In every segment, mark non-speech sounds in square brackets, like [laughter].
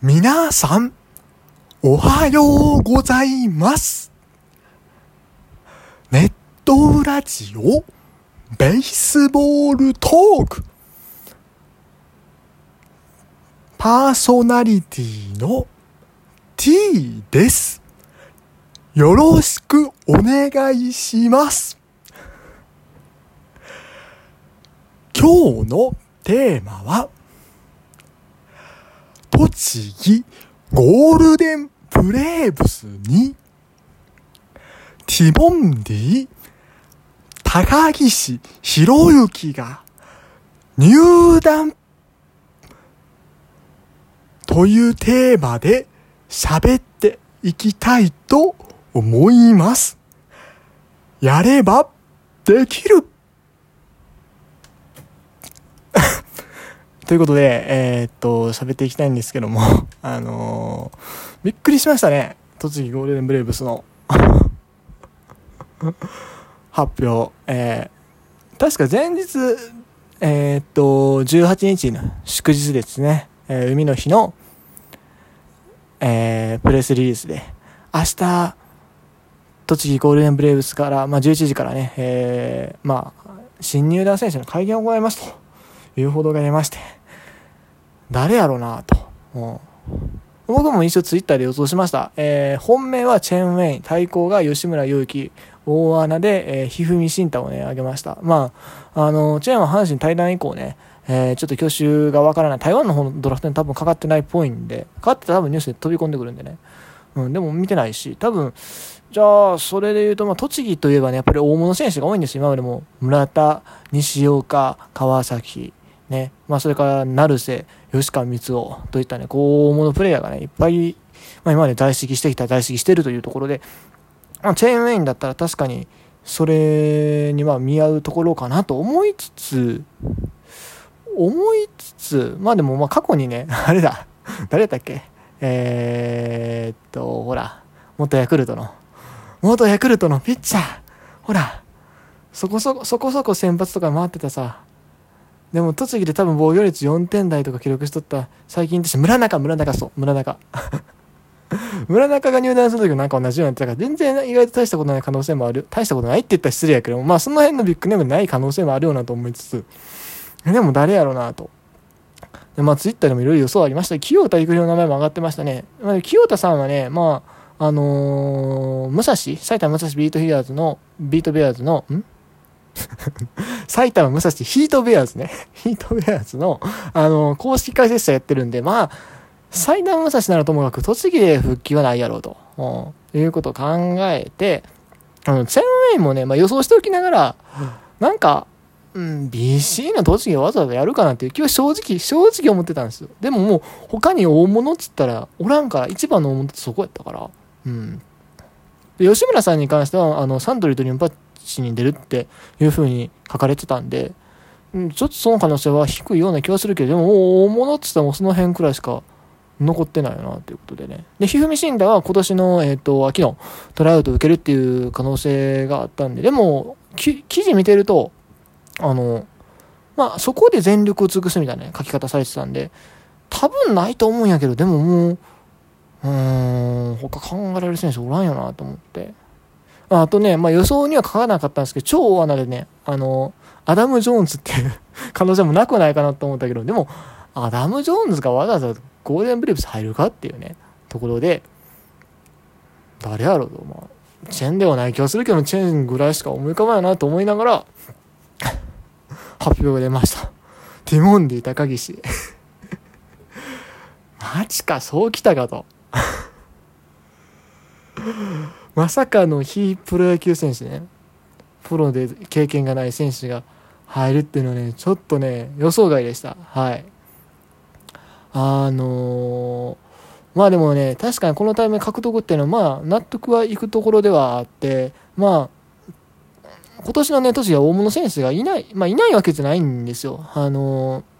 皆さん、おはようございます。ネットラジオ、ベースボールトーク。パーソナリティの T です。よろしくお願いします。今日のテーマは、栃木ゴールデンブレーブスに、ティモンディ、高岸博之が入団というテーマで喋っていきたいと思います。やればできるということで、えーっと、喋っていきたいんですけども、[laughs] あのーびっくりしましたね。栃木ゴールデンブレーブスの [laughs] 発表。えー確か前日、えーっと、18日の祝日ですね。えー海の日の、えープレスリリースで、明日、栃木ゴールデンブレーブスから、まあ、11時からね、えーまあ、新入団選手の会見を行いますという報道が出まして、誰やろうなと。うん僕も一応ツイッターで予想しました。えー本命はチェンウェイン、対抗が吉村勇輝、大穴で、えー、ひふみ慎太をね、挙げました。まあ、あの、チェンは阪神対談以降ね、えーちょっと挙手がわからない。台湾の方のドラフトに多分かかってないっぽいんで、かかってたら多分ニュースで飛び込んでくるんでね。うん、でも見てないし、多分、じゃあ、それで言うと、まあ、栃木といえばね、やっぱり大物選手が多いんですよ。今までも、村田、西岡、川崎、ね、まあ、それから、成瀬、吉川光夫といったね、こう、大物プレイヤーがね、いっぱい、まあ、今まで在籍してきた、在籍してるというところで、まあ、チェーンウェインだったら確かに、それには見合うところかなと思いつつ、思いつつ、まあでも、まあ過去にね、[laughs] あれだ、誰だっけ？えー、っと、ほら、元ヤクルトの、元ヤクルトのピッチャー、ほら、そこそこ、そこそこ先発とか回ってたさ、でも栃木で多分防御率4点台とか記録しとった最近として村中、村中、そう、村中。[laughs] 村中が入団するときもなんか同じようになってたから、全然意外と大したことない可能性もある。大したことないって言ったら失礼やけども、まあその辺のビッグネームない可能性もあるよなと思いつつ、[laughs] でも誰やろうなと。でまあツイッターでもいろいろ予想ありました清田育弘の名前も上がってましたね。まあ、清田さんはね、まあ、あのー武蔵埼玉武蔵ビートヒアーズの、ビートベアーズの、ん？[laughs] 埼玉武蔵ヒートベアーズね。[laughs] ヒートベアーズの、あのー公式解説者やってるんで、まあ、埼玉武蔵ならともかく栃木で復帰はないやろうと、うん、いうことを考えて、あの、チェンウェイもね、まあ予想しておきながら、なんか、うん、BC の栃木がわざわざやるかなっていう気は正直、正直思ってたんですよ。でももう、他に大物っつったら、おらんから、一番の大物ってそこやったから。うん。で吉村さんに関しては、あの、サントリーとリンパッチに出るっていう風に書かれてたんで、うん、ちょっとその可能性は低いような気はするけど、でも大物っつったらもうその辺くらいしか残ってないよな、ということでね。で、ひふみシンダは今年の、えっ、と、秋のトライアウトを受けるっていう可能性があったんで、でも、記事見てると、あの、まあ、そこで全力を尽くすみたいな、ね、書き方されてたんで、多分ないと思うんやけど、でももう、うーん、他考えられる選手おらんよなと思って。あとね、まあ予想には書かなかったんですけど、超大穴でね、あの、アダム・ジョーンズっていう可能性もなくないかなと思ったけど、でも、アダム・ジョーンズがわざわざゴールデンブレーブス入るかっていうね、ところで、誰やろうと、まあ、チェンではない気がするけど、チェンぐらいしか思い浮かばないなと思いながら、[laughs] 発表が出ました。ティモンディ高岸。[laughs] マジか、そうきたかと。[laughs] まさかの非プロ野球選手ね。プロで経験がない選手が入るっていうのはね、ちょっとね、予想外でした。はい。あのーまあでもね、確かにこのタイミング獲得っていうのは、まあ、納得はいくところではあって、まあ、今年のね、年は大物選手がいない、まあ、いないわけじゃないんですよ。あのー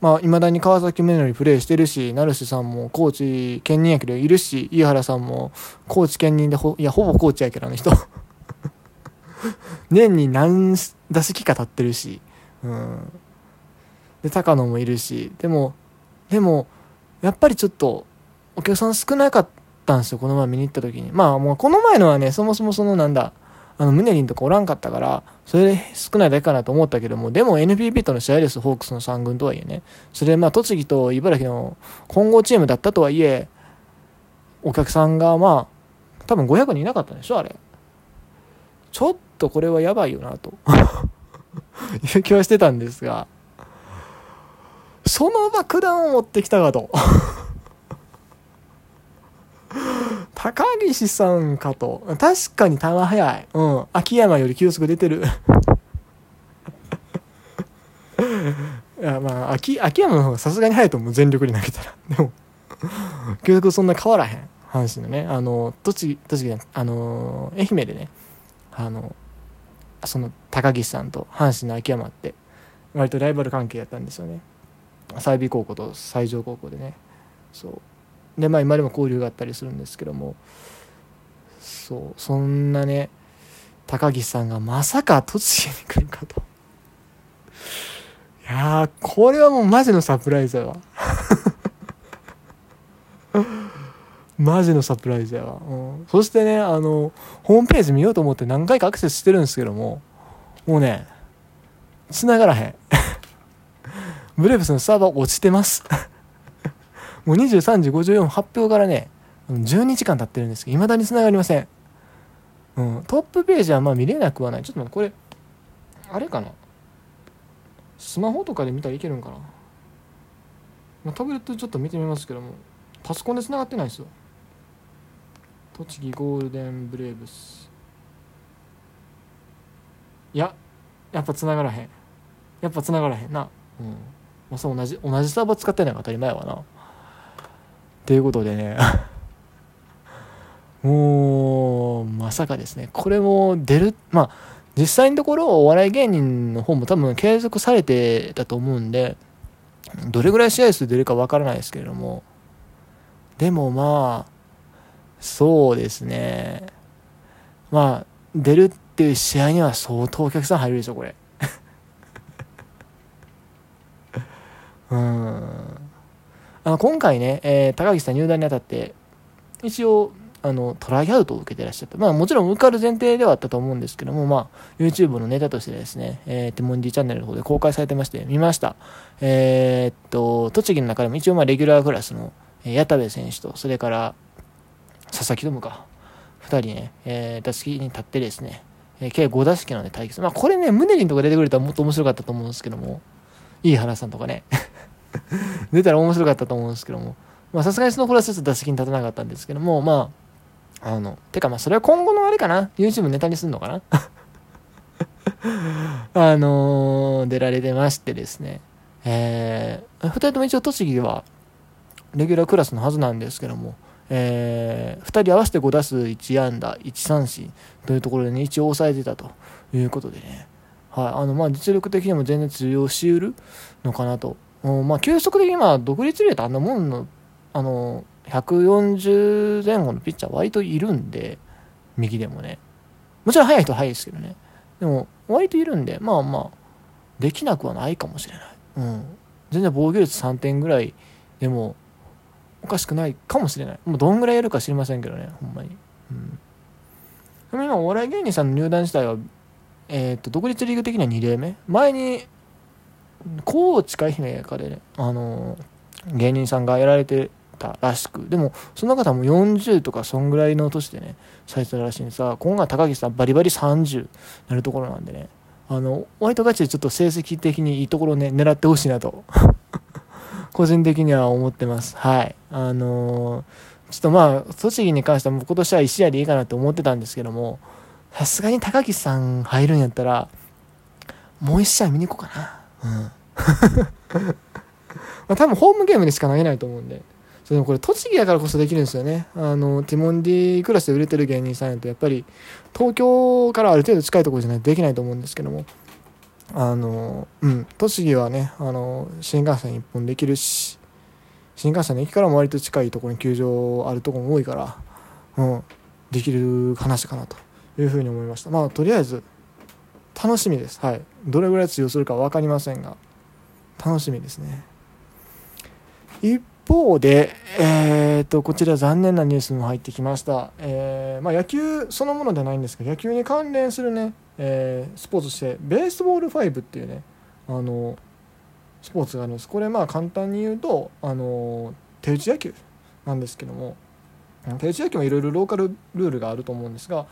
まあ、未だに川崎宗則プレーしてるし、成瀬さんもコーチ兼任やけどいるし、井原さんもコーチ兼任でほ、いや、ほぼコーチやけど、あの人。[laughs] 年に何打席か立ってるし、うん。で、高野もいるし、でも、でも、やっぱりちょっとお客さん少なかったんですよ、この前見に行った時に。まあもうこの前のはね、そもそもそのなんだ、あの、ムネリンとかおらんかったから、それで少ないだけかなと思ったけども、でも NPP との試合です、ホークスの3軍とはいえね。それでまあ栃木と茨城の混合チームだったとはいえ、お客さんがまあ、多分500人いなかったんでしょ、あれ。ちょっとこれはやばいよなと [laughs] いう気はしてたんですが、その爆弾を持ってきたかと高岸さんかと。確かに球速い。うん。秋山より球速出てる。[laughs] いや、まあ、秋、秋山の方がさすがに速いと思う。全力に投げたら。[laughs] でも、球速そんな変わらへん。阪神のね。あの、栃木、栃木あの、愛媛でね、あの、その高岸さんと阪神の秋山って、割とライバル関係やったんですよね。済美高校と西条高校でね。そう。でまあ今でも交流があったりするんですけどもそうそんなね高岸さんがまさか栃木に来るかと。いやこれはもうマジのサプライズやわ。[laughs] マジのサプライズやわ、うん、そしてねあのホームページ見ようと思って何回かアクセスしてるんですけどももうね繋がらへん。ブレーブスのサーバー落ちてます。[laughs] もう23時54発表からね、12時間経ってるんですけど、未だに繋がりません。うん、トップページはまあ見れなくはない。ちょっと待って、これ、あれかな？スマホとかで見たらいけるんかな、まあ、タブレットちょっと見てみますけども、パソコンで繋がってないですよ。栃木ゴールデンブレーブス。いや、やっぱ繋がらへん。やっぱ繋がらへんな。うん。まあ、そう同じ、同じサーバー使ってないのが当たり前やわな。ということでね。[laughs] もうまさかですね。これも出るまあ実際のところお笑い芸人の方も多分継続されてたと思うんでどれぐらい試合数出るかわからないですけれども。でもまあそうですね。まあ出るっていう試合には相当お客さん入るでしょこれ。[laughs] うん。あの今回ね、えー、高岸さん入団にあたって、一応、あの、トライアウトを受けてらっしゃった。まあもちろん受かる前提ではあったと思うんですけども、まあ YouTube のネタとしてですね、えー、ティモンディチャンネルの方で公開されてまして、見ました。えー、っと、栃木の中でも一応まあレギュラークラスの、えー、矢田部選手と、それから佐々木友か、二人ね、えー、打席に立ってですね、えー、計5打席のね、対決。まあこれね、ムネリンとか出てくれたらもっと面白かったと思うんですけども、いい原さんとかね。[laughs] 出たら面白かったと思うんですけども、まあさすがにその頃はちょっと打席に立たなかったんですけども、まあ、あの、てかまあそれは今後のあれかな ?YouTube ネタにすんのかな。[laughs] あのー、出られてましてですね、えー、二人とも一応栃木では、レギュラークラスのはずなんですけども、えー、2人合わせて5打数1安打1三振というところでね一応抑えてたということでね、はい。あのまあ、実力的にも全然通用しうるのかなとまあ、急速で今、独立リレーとあんなもんの、あの、140前後のピッチャー割といるんで、右でもね。もちろん速い人は速いですけどね。でも、割といるんで、まあまあ、できなくはないかもしれない。うん。全然防御率3点ぐらいでも、おかしくないかもしれない。もうどんぐらいやるか知りませんけどね、ほんまに。うん。でも今、お笑い芸人さんの入団自体は、えっ、と、独立リーグ的には2例目。前に、高知か愛媛かでね、あの芸人さんがやられてたらしく、でも、その方も40とかそんぐらいの年でね、されてたらしいんでさ、今回高木さんバリバリ30なるところなんでね、あの、割とガチでちょっと成績的にいいところね、狙ってほしいなと [laughs] 個人的には思ってます。はい。あのー、ちょっとまあ、栃木に関してはもう今年は1試合でいいかなと思ってたんですけども、さすがに高木さん入るんやったら、もう1試合見に行こうかな。[laughs] まあ多分ホームゲームでしか投げないと思うんで。それでもこれ栃木だからこそできるんですよね。あの、ティモンディクラスで売れてる芸人さんやと、やっぱり東京からある程度近いところじゃないとできないと思うんですけども、あの、うん、栃木はね、あの、新幹線一本できるし、新幹線の駅からも割と近いところに球場あるところも多いから、うん、できる話かなというふうに思いました。まあ、とりあえず、楽しみです。はい。どれぐらい通用するか分かりませんが、楽しみですね。一方で、えー、とこちら残念なニュースも入ってきました、えーまあ、野球そのものではないんですが野球に関連するね、えー、スポーツとしてベースボール5っていうねあのスポーツがあるんですこれまあ簡単に言うとあの手打ち野球なんですけども手打ち野球もいろいろローカルルールがあると思うんですが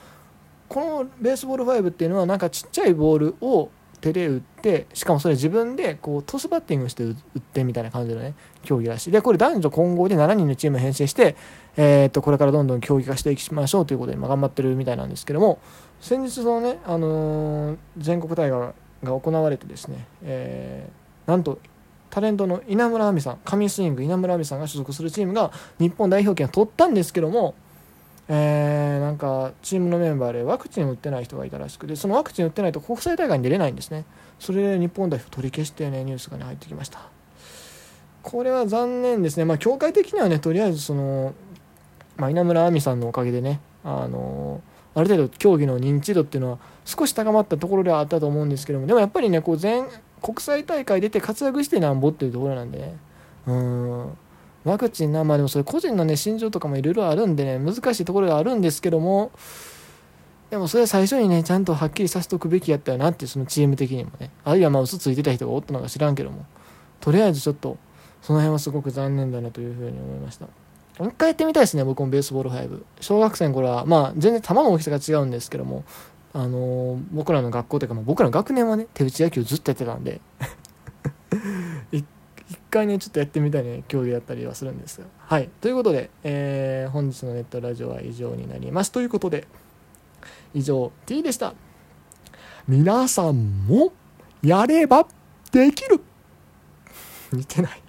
このベースボール5っていうのはなんかちっちゃいボールを手で打ってしかもそれ自分でこうトスバッティングして打ってみたいな感じのね。競技らし。いでこれ男女混合で7人のチーム編成して、えー、っとこれからどんどん競技化していきましょうということで、ま、頑張ってるみたいなんですけども先日のね、あのー、全国大会が行われてですね、えー、なんとタレントの稲村亜美さん神スイング稲村亜美さんが所属するチームが日本代表権を取ったんですけどもえー、なんかチームのメンバーでワクチンを打ってない人がいたらしくてそのワクチン打ってないと国際大会に出れないんですね。それで日本代表取り消してねニュースがね入ってきました。これは残念ですね。まあ協会的にはねとりあえずその、まあ、稲村亜美さんのおかげでねあのある程度競技の認知度っていうのは少し高まったところではあったと思うんですけどもでもやっぱりねこう全国際大会出て活躍してなんぼっていうところなんでね。うん。ワクチンな、まあでもそれ個人のね、心情とかもいろいろあるんでね、難しいところがあるんですけども、でもそれは最初にね、ちゃんとはっきりさせておくべきやったよなって、そのチーム的にもね、あるいはまあ嘘ついてた人がおったのか知らんけども、とりあえずちょっと、その辺はすごく残念だなというふうに思いました。もう一回やってみたいですね、僕もベースボール5。小学生の頃は、まあ全然球の大きさが違うんですけども、あのー、僕らの学校というか、まあ、僕らの学年はね、手打ち野球ずっとやってたんで回ねちょっとやってみたいね競技だったりはするんですが。はい。ということで、えー、本日のネットラジオは以上になります。ということで以上 T でした。皆さんもやればできる。似てない。